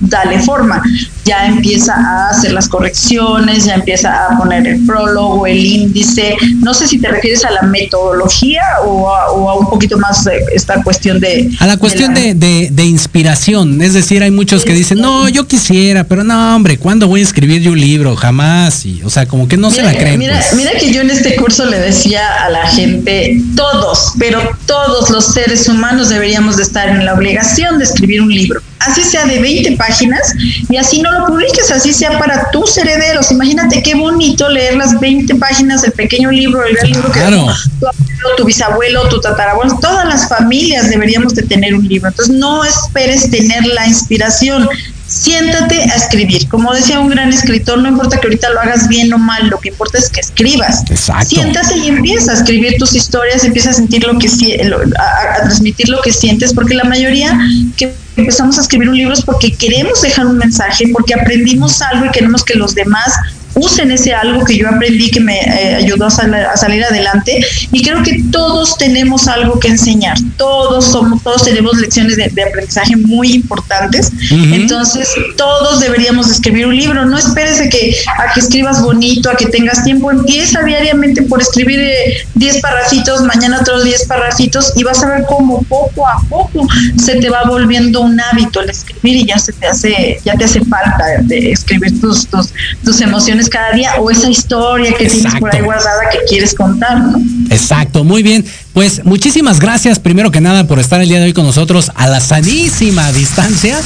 dale forma. Ya empieza a hacer las correcciones, ya empieza a poner el prólogo, el índice. No sé si te refieres a la metodología o a, o a un poquito más de esta cuestión de... A la cuestión de, de- de inspiración, es decir, hay muchos que dicen, no, yo quisiera, pero no, hombre, ¿cuándo voy a escribir yo un libro? Jamás. Y, o sea, como que no se la creen. Mira, pues. mira que yo en este curso le decía a la gente, todos, pero todos los seres humanos deberíamos de estar en la obligación de escribir un libro. Así sea de 20 páginas y así no lo publiques, así sea para tus herederos. Imagínate qué bonito leer las 20 páginas del pequeño libro, el gran libro que tu abuelo, tu bisabuelo, tu tatarabuelo, todas las familias deberíamos de tener un libro. Entonces no esperes tener la inspiración. Siéntate a escribir. Como decía un gran escritor, no importa que ahorita lo hagas bien o mal, lo que importa es que escribas. Exacto. Siéntate y empieza a escribir tus historias, empieza a sentir lo que a, a transmitir lo que sientes, porque la mayoría que empezamos a escribir un libro es porque queremos dejar un mensaje, porque aprendimos algo y queremos que los demás usen ese algo que yo aprendí que me eh, ayudó a, sal- a salir adelante. Y creo que todos tenemos algo que enseñar. Todos somos todos tenemos lecciones de, de aprendizaje muy importantes. Entonces todos deberíamos de escribir un libro. No esperes a que a que escribas bonito a que tengas tiempo. Empieza diariamente por escribir eh, 10 parrafitos mañana otros 10 parrafitos y vas a ver cómo poco a poco se te va volviendo un hábito el escribir y ya se te hace ya te hace falta de escribir tus tus, tus emociones cada día o esa historia que tienes por ahí guardada que quieres contar, ¿no? Exacto, muy bien. Pues muchísimas gracias primero que nada por estar el día de hoy con nosotros a la sanísima distancia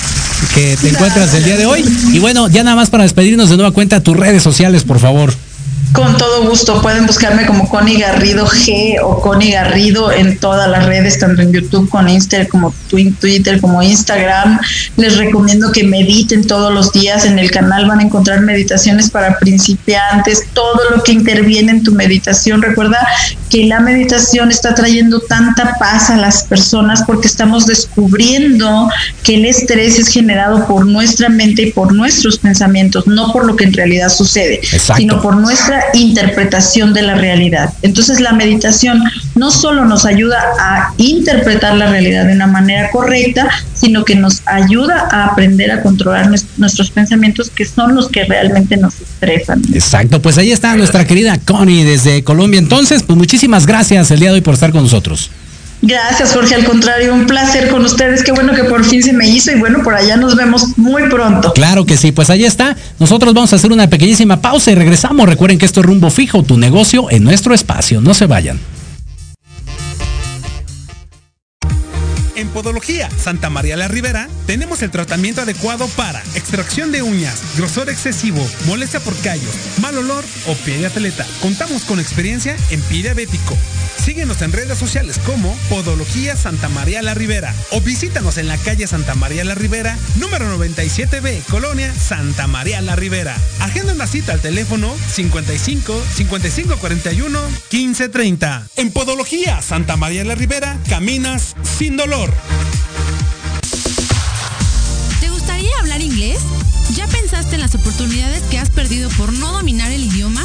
que te encuentras el día de hoy. Y bueno, ya nada más para despedirnos de nueva cuenta tus redes sociales, por favor. Con todo gusto, pueden buscarme como Connie Garrido G o Connie Garrido en todas las redes, tanto en YouTube, con Insta, como Twi- Twitter, como Instagram. Les recomiendo que mediten todos los días. En el canal van a encontrar meditaciones para principiantes, todo lo que interviene en tu meditación. Recuerda que la meditación está trayendo tanta paz a las personas porque estamos descubriendo que el estrés es generado por nuestra mente y por nuestros pensamientos, no por lo que en realidad sucede, Exacto. sino por nuestra interpretación de la realidad. Entonces la meditación no solo nos ayuda a interpretar la realidad de una manera correcta, sino que nos ayuda a aprender a controlar nues- nuestros pensamientos que son los que realmente nos estresan. Exacto, pues ahí está nuestra querida Connie desde Colombia. Entonces, pues muchísimas gracias el día de hoy por estar con nosotros. Gracias, Jorge. Al contrario, un placer con ustedes. Qué bueno que por fin se me hizo y bueno, por allá nos vemos muy pronto. Claro que sí, pues ahí está. Nosotros vamos a hacer una pequeñísima pausa y regresamos. Recuerden que esto es rumbo fijo, tu negocio en nuestro espacio. No se vayan. En Podología Santa María la Ribera tenemos el tratamiento adecuado para extracción de uñas, grosor excesivo, molestia por callos, mal olor o pie de atleta. Contamos con experiencia en pie diabético. Síguenos en redes sociales como Podología Santa María la Ribera o visítanos en la calle Santa María la Ribera, número 97B, Colonia Santa María la Ribera. Agenda una cita al teléfono 55 55 41 15 30. En Podología Santa María la Ribera, caminas sin dolor. ¿Te gustaría hablar inglés? ¿Ya pensaste en las oportunidades que has perdido por no dominar el idioma?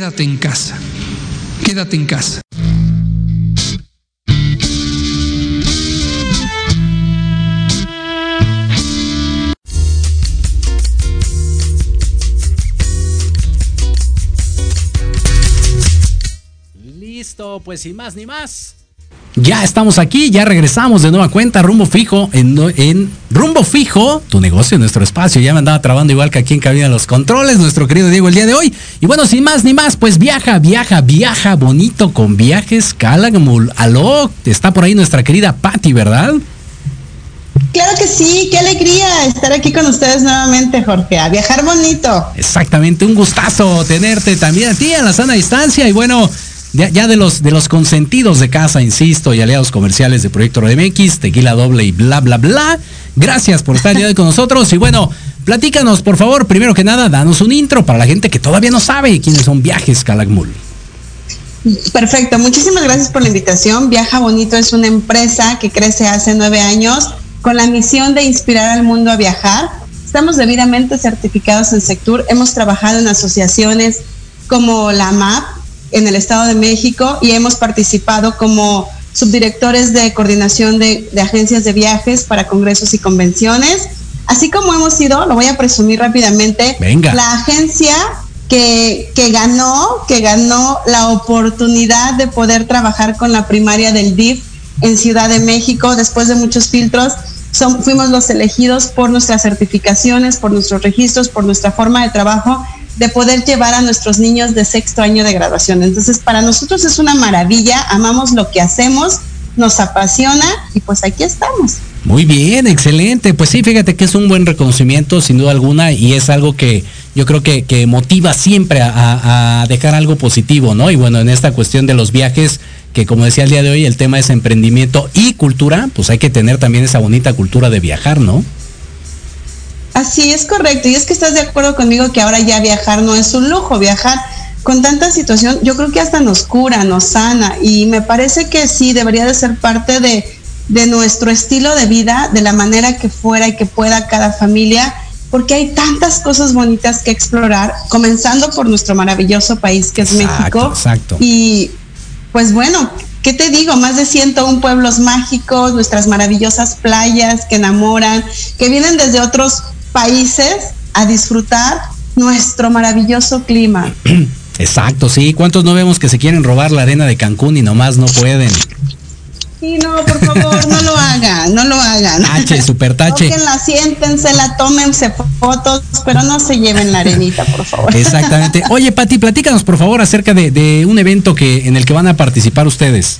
Quédate en casa. Quédate en casa. Listo, pues sin más ni más. Ya estamos aquí, ya regresamos de nueva cuenta, rumbo fijo, en, en, rumbo fijo, tu negocio, nuestro espacio. Ya me andaba trabando igual que aquí en cabina los controles, nuestro querido Diego el día de hoy. Y bueno, sin más ni más, pues viaja, viaja, viaja bonito con viajes Calamul. Aló, está por ahí nuestra querida Patti, ¿verdad? Claro que sí, qué alegría estar aquí con ustedes nuevamente, Jorge, a viajar bonito. Exactamente, un gustazo tenerte también a ti en la sana distancia y bueno, ya, de los de los consentidos de casa, insisto, y aliados comerciales de Proyecto MX, Tequila Doble y bla bla bla. Gracias por estar hoy con nosotros y bueno, platícanos por favor, primero que nada, danos un intro para la gente que todavía no sabe quiénes son Viajes Calakmul. Perfecto, muchísimas gracias por la invitación. Viaja Bonito es una empresa que crece hace nueve años con la misión de inspirar al mundo a viajar. Estamos debidamente certificados en Sectur, hemos trabajado en asociaciones como la MAP, en el Estado de México y hemos participado como subdirectores de coordinación de, agencias de viajes para congresos y convenciones. Así como hemos sido, lo voy a presumir rápidamente, la agencia que, que, ganó, que ganó la oportunidad de poder trabajar con la primaria del DIF en Ciudad de México después de muchos filtros. Son, fuimos los elegidos por nuestras certificaciones, por nuestros registros, por nuestra forma de trabajo de poder llevar a nuestros niños de sexto año de graduación. Entonces, para nosotros es una maravilla, amamos lo que hacemos, nos apasiona y pues aquí estamos. Muy bien, excelente. Pues sí, fíjate que es un buen reconocimiento, sin duda alguna, y es algo que yo creo que, que motiva siempre a, a, dejar algo positivo, ¿no? Y bueno, en esta cuestión de los viajes, que como decía el día de hoy, el tema es emprendimiento y cultura, pues hay que tener también esa bonita cultura de viajar, ¿no? Así es correcto. Y es que estás de acuerdo conmigo que ahora ya viajar no es un lujo. Viajar con tanta situación, yo creo que hasta nos cura, nos sana. Y me parece que sí, debería de ser parte de, de nuestro estilo de vida, de la manera que fuera y que pueda cada familia, porque hay tantas cosas bonitas que explorar, comenzando por nuestro maravilloso país que es México. Exacto. Y pues bueno, ¿qué te digo? Más de 101 pueblos mágicos, nuestras maravillosas playas que enamoran, que vienen desde otros países a disfrutar nuestro maravilloso clima. Exacto, sí. ¿Cuántos no vemos que se quieren robar la arena de Cancún y nomás no pueden? Sí, no, por favor, no lo hagan, no lo hagan. Tache, super tache. la siéntense, la tómense fotos, pero no se lleven la arenita, por favor. Exactamente. Oye, Pati, platícanos, por favor, acerca de, de, un evento que en el que van a participar ustedes.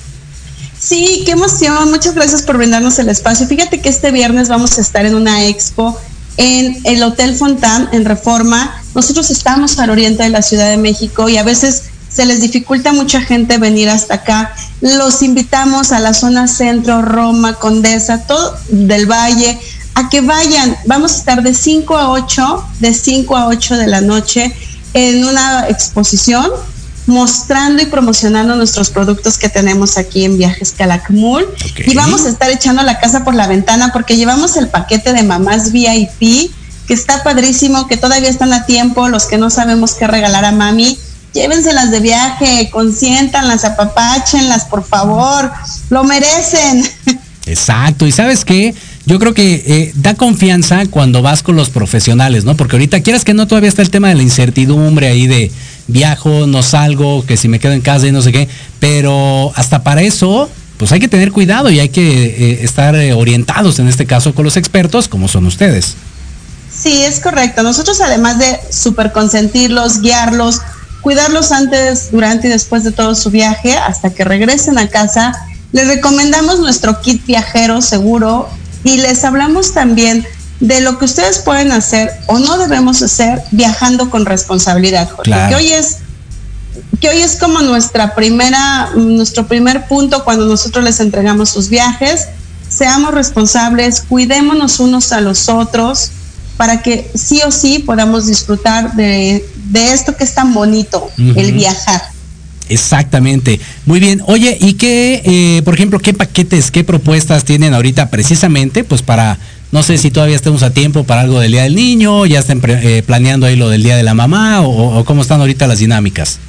Sí, qué emoción. Muchas gracias por brindarnos el espacio. Fíjate que este viernes vamos a estar en una expo en el Hotel Fontán, en Reforma. Nosotros estamos al oriente de la Ciudad de México y a veces se les dificulta mucha gente venir hasta acá. Los invitamos a la zona centro, Roma, Condesa, todo del Valle, a que vayan. Vamos a estar de 5 a 8, de 5 a 8 de la noche en una exposición mostrando y promocionando nuestros productos que tenemos aquí en Viajes Calakmul. Y vamos a estar echando la casa por la ventana porque llevamos el paquete de mamás VIP que está padrísimo, que todavía están a tiempo, los que no sabemos qué regalar a mami, llévenselas de viaje, consiéntanlas, apapáchenlas, por favor, lo merecen. Exacto, y sabes qué, yo creo que eh, da confianza cuando vas con los profesionales, ¿no? Porque ahorita quieras que no, todavía está el tema de la incertidumbre ahí de viajo, no salgo, que si me quedo en casa y no sé qué, pero hasta para eso, pues hay que tener cuidado y hay que eh, estar eh, orientados en este caso con los expertos como son ustedes. Sí, es correcto. Nosotros además de super consentirlos, guiarlos, cuidarlos antes, durante y después de todo su viaje, hasta que regresen a casa, les recomendamos nuestro kit viajero seguro y les hablamos también de lo que ustedes pueden hacer o no debemos hacer viajando con responsabilidad, Jorge. Que hoy es que hoy es como nuestra primera nuestro primer punto cuando nosotros les entregamos sus viajes. Seamos responsables, cuidémonos unos a los otros para que sí o sí podamos disfrutar de, esto que es tan bonito, el viajar. Exactamente. Muy bien. Oye, ¿y qué, eh, por ejemplo, qué paquetes, qué propuestas tienen ahorita precisamente, pues para, no sé si todavía estemos a tiempo para algo del Día del Niño, ya estén eh, planeando ahí lo del Día de la Mamá o, cómo están ahorita las dinámicas?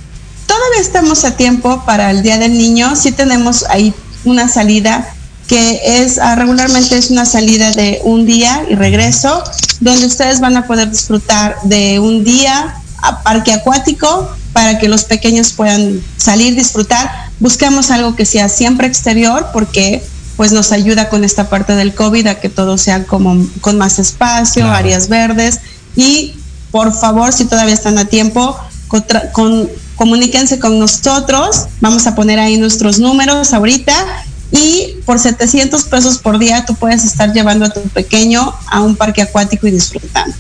Todavía estamos a tiempo para el Día del Niño. Sí tenemos ahí una salida que es ah, regularmente es una salida de un día y regreso, donde ustedes van a poder disfrutar de un día a parque acuático, para que los pequeños puedan salir, disfrutar. Buscamos algo que sea siempre exterior porque pues nos ayuda con esta parte del COVID a que todo sea como con más espacio, áreas verdes. Y por favor, si todavía están a tiempo, con, comuníquense con nosotros, vamos a poner ahí nuestros números ahorita. Y por 700 pesos por día tú puedes estar llevando a tu pequeño a un parque acuático y disfrutando.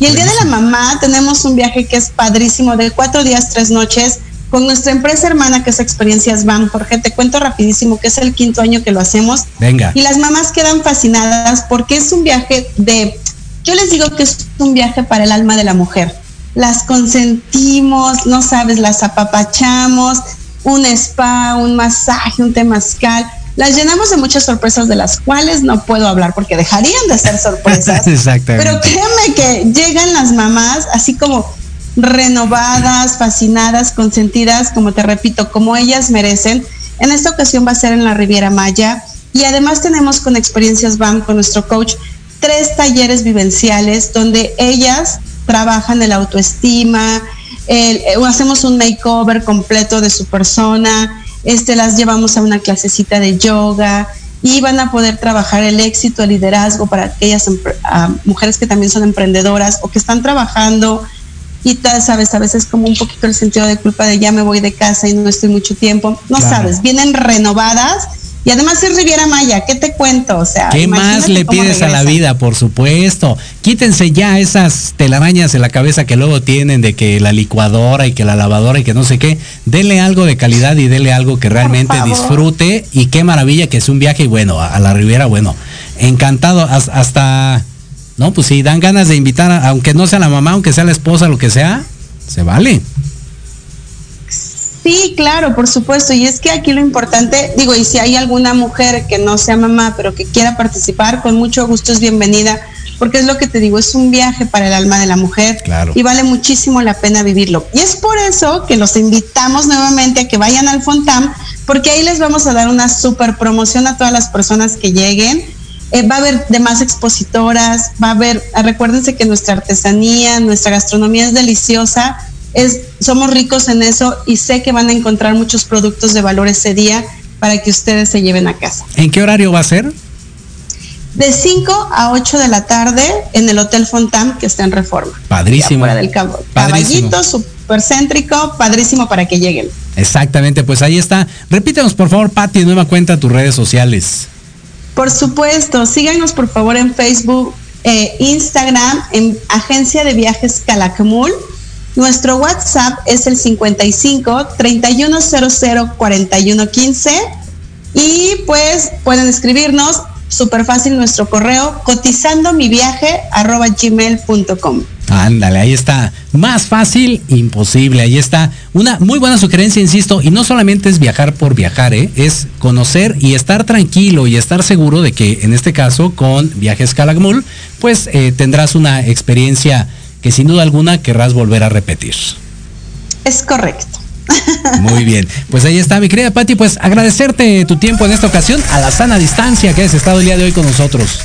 Y el Día de la Mamá tenemos un viaje que es padrísimo de cuatro días, tres noches con nuestra empresa hermana que es Experiencias BAM. Jorge, te cuento rapidísimo que es el quinto año que lo hacemos. Venga. Y las mamás quedan fascinadas porque es un viaje de, yo les digo que es un viaje para el alma de la mujer. Las consentimos, no sabes, las apapachamos, un spa, un masaje, un temazcal las llenamos de muchas sorpresas de las cuales no puedo hablar porque dejarían de ser sorpresas. Exactamente. Pero créeme que llegan las mamás así como renovadas, fascinadas, consentidas, como te repito, como ellas merecen. En esta ocasión va a ser en la Riviera Maya y además tenemos con Experiencias BAM, con nuestro coach, tres talleres vivenciales donde ellas trabajan el autoestima, el, hacemos un makeover completo de su persona, este, las llevamos a una clasecita de yoga y van a poder trabajar el éxito, el liderazgo para aquellas mujeres que también son emprendedoras o que están trabajando y tal, sabes, a veces como un poquito el sentido de culpa de ya me voy de casa y no estoy mucho tiempo, no sabes, vienen renovadas y además es Riviera Maya, ¿qué te cuento? O sea, ¿qué más le pides a la vida? Por supuesto. Quítense ya esas telarañas en la cabeza que luego tienen de que la licuadora y que la lavadora y que no sé qué. Dele algo de calidad y dele algo que realmente disfrute. Y qué maravilla que es un viaje, bueno, a, la Riviera, bueno, encantado hasta, no, pues si dan ganas de invitar, aunque no sea la mamá, aunque sea la esposa, lo que sea, se vale. Sí, claro, por supuesto. Y es que aquí lo importante, digo, y si hay alguna mujer que no sea mamá, pero que quiera participar, con mucho gusto es bienvenida, porque es lo que te digo, es un viaje para el alma de la mujer claro. y vale muchísimo la pena vivirlo. Y es por eso que los invitamos nuevamente a que vayan al Fontam, porque ahí les vamos a dar una super promoción a todas las personas que lleguen. Eh, va a haber demás expositoras, va a haber, recuérdense que nuestra artesanía, nuestra gastronomía es deliciosa es, somos ricos en eso y sé que van a encontrar muchos productos de valor ese día para que ustedes se lleven a casa. ¿En qué horario va a ser? De 5 a 8 de la tarde en el Hotel Fontam que está en Reforma. Padrísimo. Fuera del cabo. Caballito, súper céntrico, padrísimo para que lleguen. Exactamente, pues ahí está. Repítenos por favor, Patti, nueva cuenta tus redes sociales. Por supuesto, síganos por favor en Facebook, eh, Instagram, en Agencia de Viajes Calakmul nuestro WhatsApp es el 55 3100 4115 y pues pueden escribirnos súper fácil nuestro correo cotizando mi viaje gmail.com. Ándale, ahí está. Más fácil, imposible. Ahí está. Una muy buena sugerencia, insisto, y no solamente es viajar por viajar, ¿eh? es conocer y estar tranquilo y estar seguro de que en este caso con Viajes Calakmul, pues eh, tendrás una experiencia que sin duda alguna querrás volver a repetir. Es correcto. Muy bien, pues ahí está mi querida Patti, pues agradecerte tu tiempo en esta ocasión a la sana distancia que has estado el día de hoy con nosotros.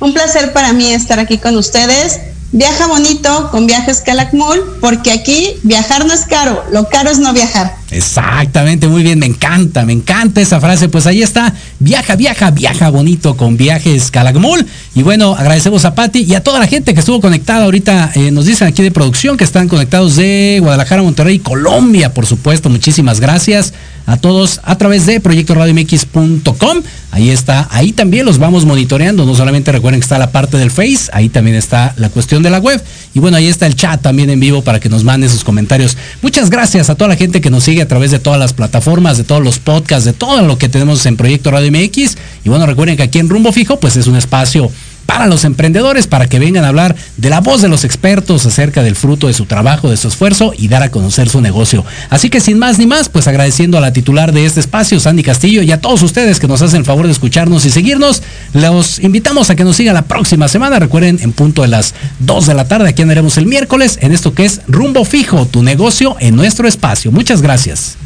Un placer para mí estar aquí con ustedes Viaja bonito con Viajes Calakmul, porque aquí viajar no es caro, lo caro es no viajar. Exactamente, muy bien, me encanta, me encanta esa frase. Pues ahí está, viaja, viaja, viaja bonito con Viajes Calakmul. Y bueno, agradecemos a Patti y a toda la gente que estuvo conectada ahorita. Eh, nos dicen aquí de producción que están conectados de Guadalajara, Monterrey, Colombia, por supuesto. Muchísimas gracias a todos a través de proyectoradiomx.com. Ahí está, ahí también los vamos monitoreando. No solamente recuerden que está la parte del Face, ahí también está la cuestión de la web. Y bueno, ahí está el chat también en vivo para que nos manden sus comentarios. Muchas gracias a toda la gente que nos sigue a través de todas las plataformas, de todos los podcasts, de todo lo que tenemos en Proyecto Radio MX. Y bueno, recuerden que aquí en Rumbo Fijo, pues es un espacio para los emprendedores, para que vengan a hablar de la voz de los expertos acerca del fruto de su trabajo, de su esfuerzo y dar a conocer su negocio. Así que sin más ni más, pues agradeciendo a la titular de este espacio, Sandy Castillo, y a todos ustedes que nos hacen el favor de escucharnos y seguirnos, los invitamos a que nos sigan la próxima semana. Recuerden, en punto de las 2 de la tarde, aquí andaremos el miércoles en esto que es Rumbo Fijo, tu negocio en nuestro espacio. Muchas gracias.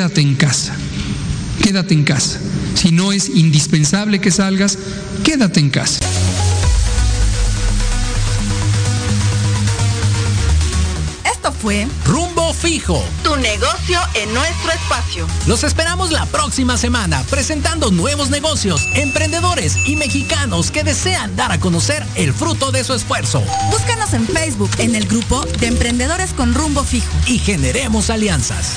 Quédate en casa. Quédate en casa. Si no es indispensable que salgas, quédate en casa. Esto fue Rumbo Fijo. Tu negocio en nuestro espacio. Los esperamos la próxima semana presentando nuevos negocios, emprendedores y mexicanos que desean dar a conocer el fruto de su esfuerzo. Búscanos en Facebook en el grupo de Emprendedores con Rumbo Fijo. Y generemos alianzas.